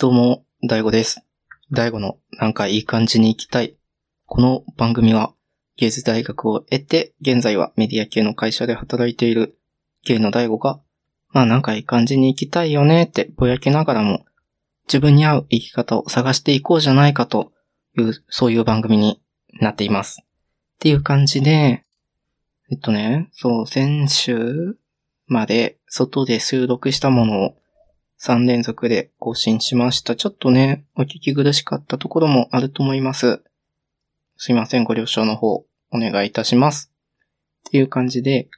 どうも、大悟です。大悟のなんかいい感じに行きたい。この番組は、芸術大学を得て、現在はメディア系の会社で働いている芸の大悟が、まあなんかいい感じに行きたいよねってぼやきながらも、自分に合う生き方を探していこうじゃないかという、そういう番組になっています。っていう感じで、えっとね、そう、先週まで外で収録したものを3連続で更新しました。ちょっとね、お聞き苦しかったところもあると思います。すいません、ご了承の方、お願いいたします。っていう感じで、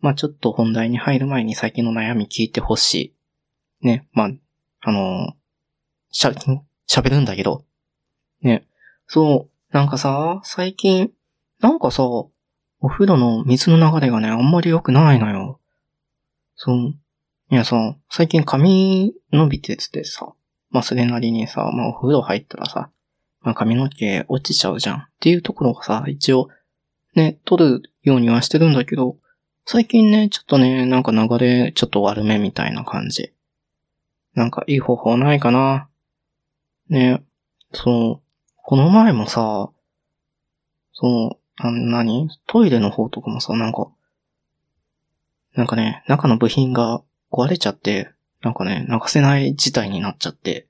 まあちょっと本題に入る前に最近の悩み聞いてほしい。ね、まあ、あのしゃ、喋るんだけど。ね、そう、なんかさ、最近、なんかさ、お風呂の水の流れがね、あんまり良くないのよ。そう。いやさ、最近髪伸びててさ、まあそれなりにさ、まあお風呂入ったらさ、まあ髪の毛落ちちゃうじゃん。っていうところがさ、一応、ね、取るようにはしてるんだけど、最近ね、ちょっとね、なんか流れちょっと悪めみたいな感じ。なんかいい方法ないかな。ね、そう、この前もさ、そう、あ何？トイレの方とかもさ、なんか、なんかね、中の部品が壊れちゃって、なんかね、流せない事態になっちゃって、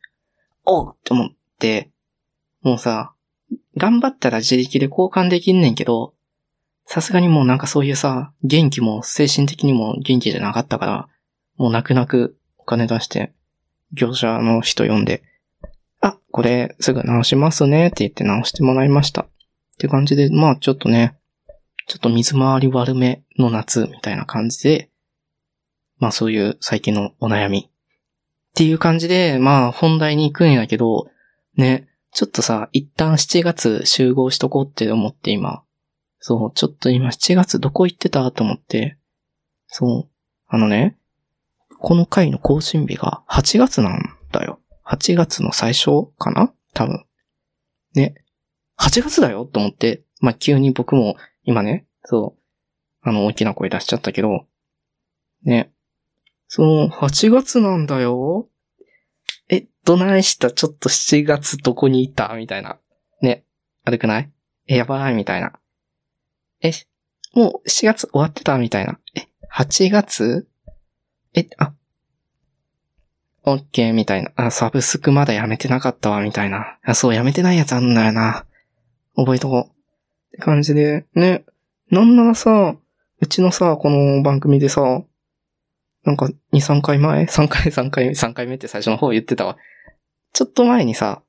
おうって思って、もうさ、頑張ったら自力で交換できんねんけど、さすがにもうなんかそういうさ、元気も精神的にも元気じゃなかったから、もう泣く泣くお金出して、業者の人呼んで、あ、これすぐ直しますねって言って直してもらいました。って感じで、まあちょっとね、ちょっと水回り悪めの夏みたいな感じで、まあそういう最近のお悩み。っていう感じで、まあ本題に行くんだけど、ね、ちょっとさ、一旦7月集合しとこうって思って今。そう、ちょっと今7月どこ行ってたと思って。そう、あのね、この回の更新日が8月なんだよ。8月の最初かな？多分。ね。8月だよと思って、まあ急に僕も今ね、そう、あの大きな声出しちゃったけど、ね。そう、8月なんだよ。え、どないした？ちょっと7月どこにいた？みたいな。ね。悪くない？え、やばいみたいな。え、もう7月終わってた？みたいな。え、8月？え、あ、オッケーみたいな。あ、サブスクまだやめてなかったわみたいな。あ、そう、やめてないやつあんだよな。覚えとこう。って感じで、ね。なんならさ、うちのさ、この番組でさ、なんか、2、3回前 ?3 回、3回、3回目って最初の方言ってたわ。ちょっと前にさ、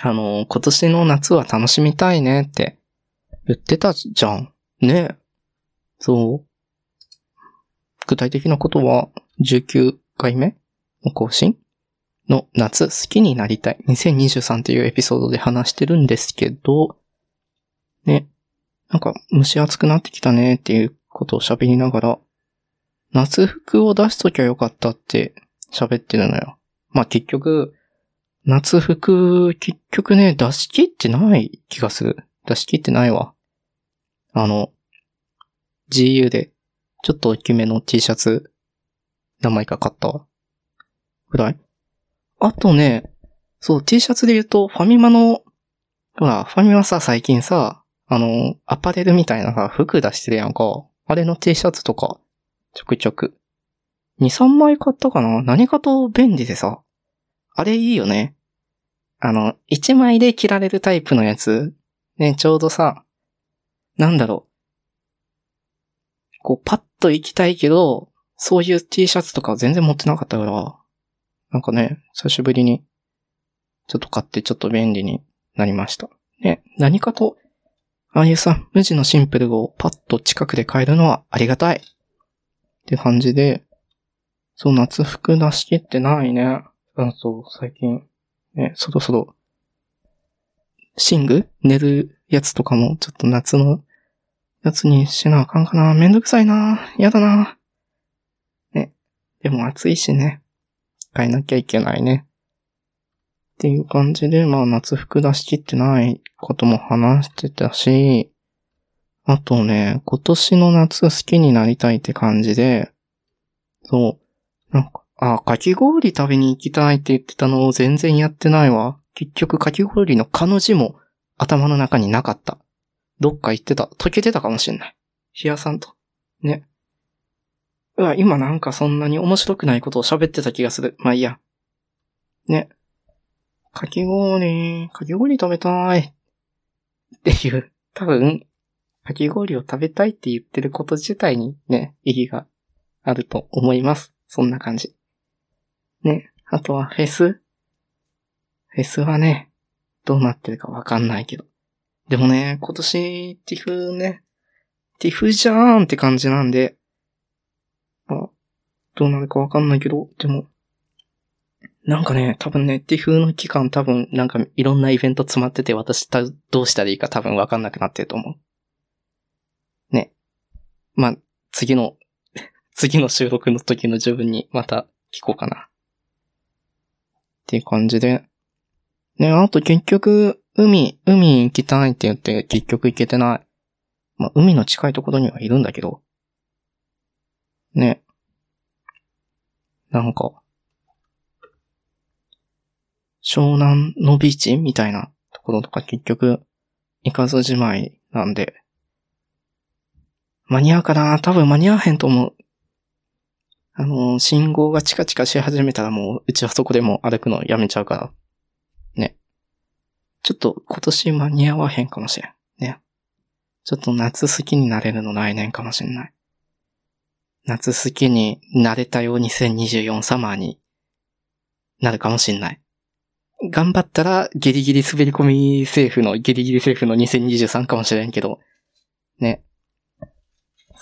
あの、今年の夏は楽しみたいねって言ってたじゃん。ねそう。具体的なことは、19回目？の更新の夏好きになりたい。2023っていうエピソードで話してるんですけど、ね。なんか蒸し暑くなってきたねっていうことを喋りながら、夏服を出しときゃよかったって喋ってるのよ。まあ結局、夏服、結局ね、出し切ってない気がする。出し切ってないわ。あの、GU で、ちょっと大きめの T シャツ、何枚か買ったわ。ぐらいあとね、そう、T シャツで言うと、ファミマの、ほら、ファミマさ、最近さ、あの、アパレルみたいなさ、服出してるやんか。あれの T シャツとか、ちょくちょく。2、3枚買ったかな？何かと便利でさ。あれいいよね。あの、1枚で着られるタイプのやつ。ね、ちょうどさ、なんだろう。こう、パッと行きたいけど、そういう T シャツとか全然持ってなかったから、なんかね、久しぶりに、ちょっと買ってちょっと便利になりました。ね、何かと、ああいうさ、無地のシンプルをパッと近くで買えるのはありがたい。って感じで、そう、夏服出し切ってないね。うん、そう、最近、ね、そろそろ、寝具？寝るやつとかも、ちょっと夏のやつにしなあかんかな。めんどくさいな。やだな。ね。でも暑いしね。変えなきゃいけないね。っていう感じで、まあ夏服出し切ってないことも話してたし、あとね、今年の夏好きになりたいって感じで、そう、なんか、あ、かき氷食べに行きたいって言ってたのを全然やってないわ。結局かき氷のかの字も頭の中になかった。どっか行ってた。溶けてたかもしんない。冷やさんと。ね。うわ、今なんかそんなに面白くないことを喋ってた気がする。まあいいや。ね。かき氷、かき氷食べたい。っていう、多分、かき氷を食べたいって言ってること自体にね、意義があると思います。そんな感じ。ね。あとはフェスフェスはね、どうなってるかわかんないけど。でもね、今年、ティフね、ティフじゃーんって感じなんで、まあ、どうなるかわかんないけど、でも、なんかね、多分ね、ティフの期間多分なんかいろんなイベント詰まってて私たどうしたらいいか多分わかんなくなってると思う。ね。まあ、次の、次の収録の時の自分にまた聞こうかな。っていう感じで。ね、あと結局、海、海行きたいって言って結局行けてない。まあ、海の近いところにはいるんだけど。ね。なんか、湘南のビーチみたいなところとか結局行かずじまいなんで、間に合うかな？多分間に合わへんと思う。あの、信号がチカチカし始めたらもう、うちはそこでも歩くのやめちゃうから。ね。ちょっと今年間に合わへんかもしれん。ね。ちょっと夏好きになれるの来年かもしんない。夏好きになれたよ2024サマーになるかもしんない。頑張ったらギリギリ滑り込みセーフの、ギリギリセーフの2023かもしれんけど、ね。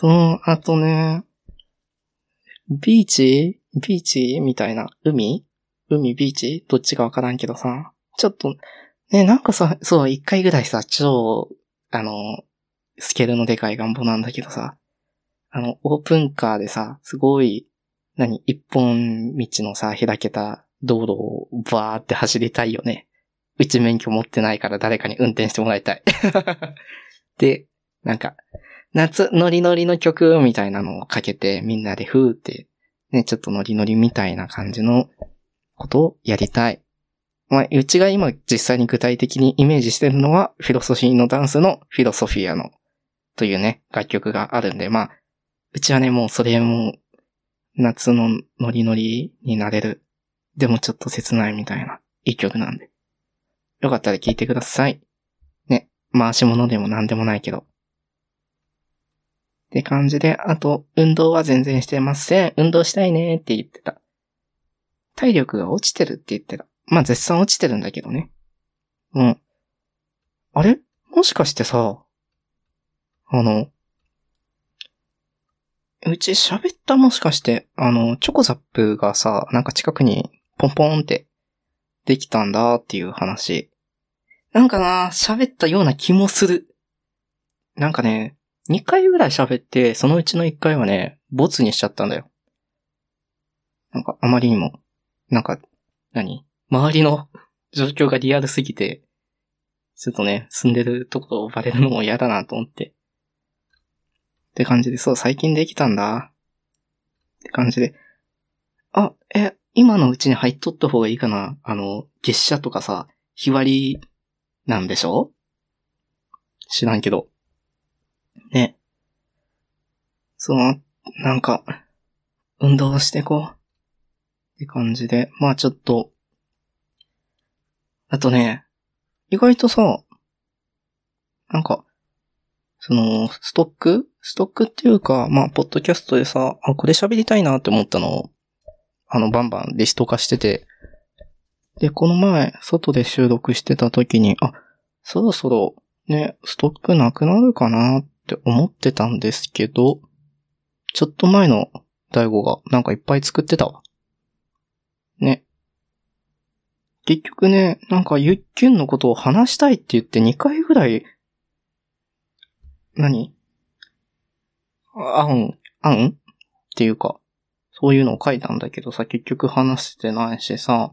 その後ね、ビーチ？ビーチみたいな？海？海？ビーチ？どっちかわからんけどさ。ちょっと、ね、なんかさ、そう、一回ぐらいさ、超、あの、スケールのでかい願望なんだけどさ、あの、オープンカーでさ、すごい、何、一本道のさ、開けた道路をバーって走りたいよね。うち免許持ってないから誰かに運転してもらいたい。で、なんか、夏ノリノリの曲みたいなのをかけてみんなでふーって、ね、ちょっとノリノリみたいな感じのことをやりたい。まあ、うちが今実際に具体的にイメージしてるのは、フィロソフィーのダンスのフィロソフィアのというね、楽曲があるんで、まあ、うちはね、もうそれも夏のノリノリになれるでもちょっと切ないみたいな、いい曲なんで。よかったら聴いてください。ね、回し物でも何でもないけど。って感じで、あと、運動は全然してません。運動したいねって言ってた。体力が落ちてるって言ってた。まあ、絶賛落ちてるんだけどね。うん。あれ？もしかしてさ、あの、うち喋ったもしかして、あの、チョコザップがさ、なんか近くにポンポンってできたんだっていう話。なんかな、喋ったような気もする。なんかね、2回ぐらい喋って、そのうちの1回はね、ボツにしちゃったんだよ。なんかあまりにも、なんか、何？周りの状況がリアルすぎて、ちょっとね、住んでるとこをバレるのも嫌だなと思って。って感じで、そう、最近できたんだ。って感じで。あ、え、今のうちに入っとった方がいいかなあの、月謝とかさ、日割りなんでしょ？知らんけど。ね。その、なんか、運動してこう。って感じで。まあちょっと。あとね、意外とさ、なんか、その、ストック？ストックっていうか、まあ、ポッドキャストでさ、あ、これ喋りたいなって思ったのをあの、バンバンリスト化してて、で、この前、外で収録してた時に、あ、そろそろ、ね、ストックなくなるかなっって思ってたんですけど、ちょっと前の大悟がなんかいっぱい作ってたわ。ね。結局ね、なんかゆっきゅんのことを話したいって言って2回ぐらい、何？あん、あん？っていうか、そういうのを書いたんだけどさ、結局話してないしさ、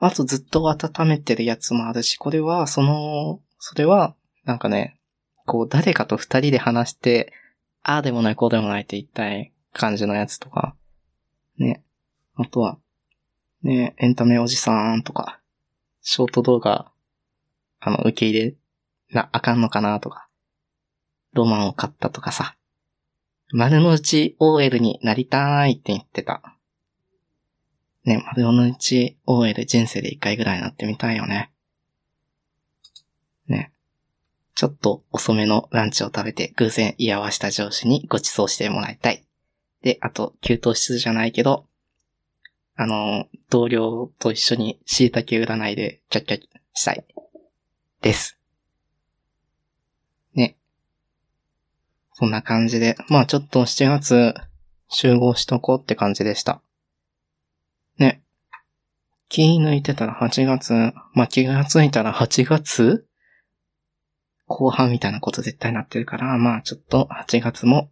あとずっと温めてるやつもあるし、これは、その、それは、なんかね、こう誰かと二人で話して、ああでもない、こうでもないって言いたい感じのやつとか、ね、あとは、ね、エンタメおじさんとか、ショート動画、あの、受け入れな、あかんのかなとか、ロマンを買ったとかさ、丸の内 OL になりたいって言ってた。ね、丸の内 OL 人生で一回ぐらいなってみたいよね。ね。ちょっと遅めのランチを食べて偶然居合わした上司にご馳走してもらいたい。で、あと、給湯室じゃないけど、あの、同僚と一緒に椎茸占いでキャッキャッしたい。です。ね。そんな感じで、まあちょっと7月集合しとこうって感じでした。ね。気抜いてたら8月、まあ気がついたら8月？後半みたいなこと絶対なってるから、まあちょっと8月も、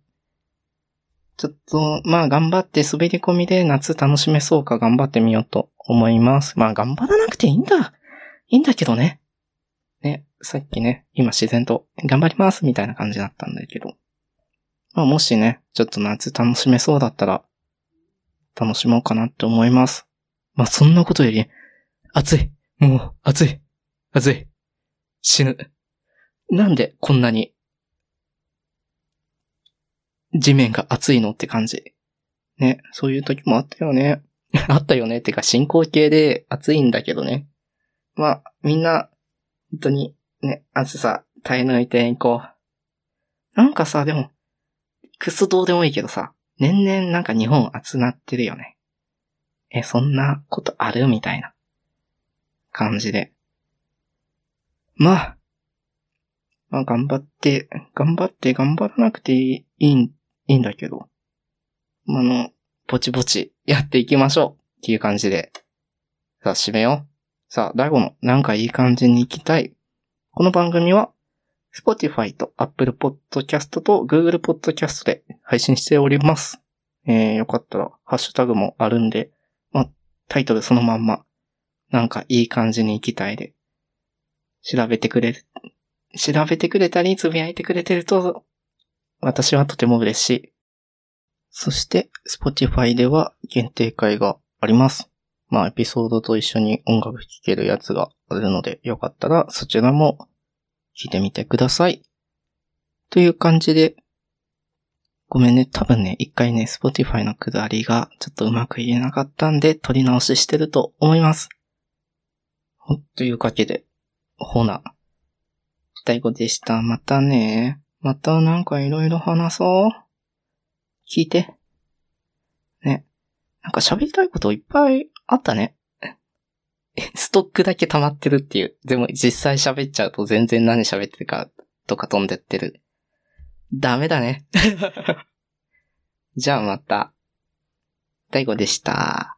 ちょっと、まあ頑張って滑り込みで夏楽しめそうか頑張ってみようと思います。まあ頑張らなくていいんだ。いいんだけどね。ね、さっきね、今自然と頑張りますみたいな感じだったんだけど。まあもしね、ちょっと夏楽しめそうだったら、楽しもうかなって思います。まあそんなことより、暑い。もう、暑い。暑い。死ぬ。なんでこんなに、地面が熱いのって感じ？ね、そういう時もあったよね。あったよね。ってか進行形で暑いんだけどね。まあ、みんな、本当に、ね、暑さ耐え抜いていこう。なんかさ、でも、クソどうでもいいけどさ、年々なんか日本暑なってるよね。え、そんなことある？みたいな感じで。まあ、まあ頑張って、頑張って頑張らなくていい、いいんだけど、あの、ぼちぼち やっていきましょうっていう感じで。さあ、締めよう。さあ、第5のなんかいい感じに行きたい。この番組は、Spotify と Apple Podcast と Google Podcast で配信しております。えー、よかったら、ハッシュタグもあるんで、まあ、タイトルそのまんま、なんかいい感じに行きたいで、調べてくれる調べてくれたり、つぶやいてくれてると、私はとても嬉しい。そして、Spotify では限定会があります。まあ、エピソードと一緒に音楽聴けるやつがあるので、よかったらそちらも聴いてみてください。という感じで、ごめんね、多分ね、一回ね、Spotify のくだりがちょっとうまく言えなかったんで、撮り直ししてると思います。というわけで、ほな、大悟でした。またね。またなんかいろいろ話そう。聞いて。ね。なんか喋りたいこといっぱいあったね。ストックだけ溜まってるっていう。でも実際喋っちゃうと全然何喋ってるかとか飛んでってる。ダメだね。じゃあまた。大悟でした。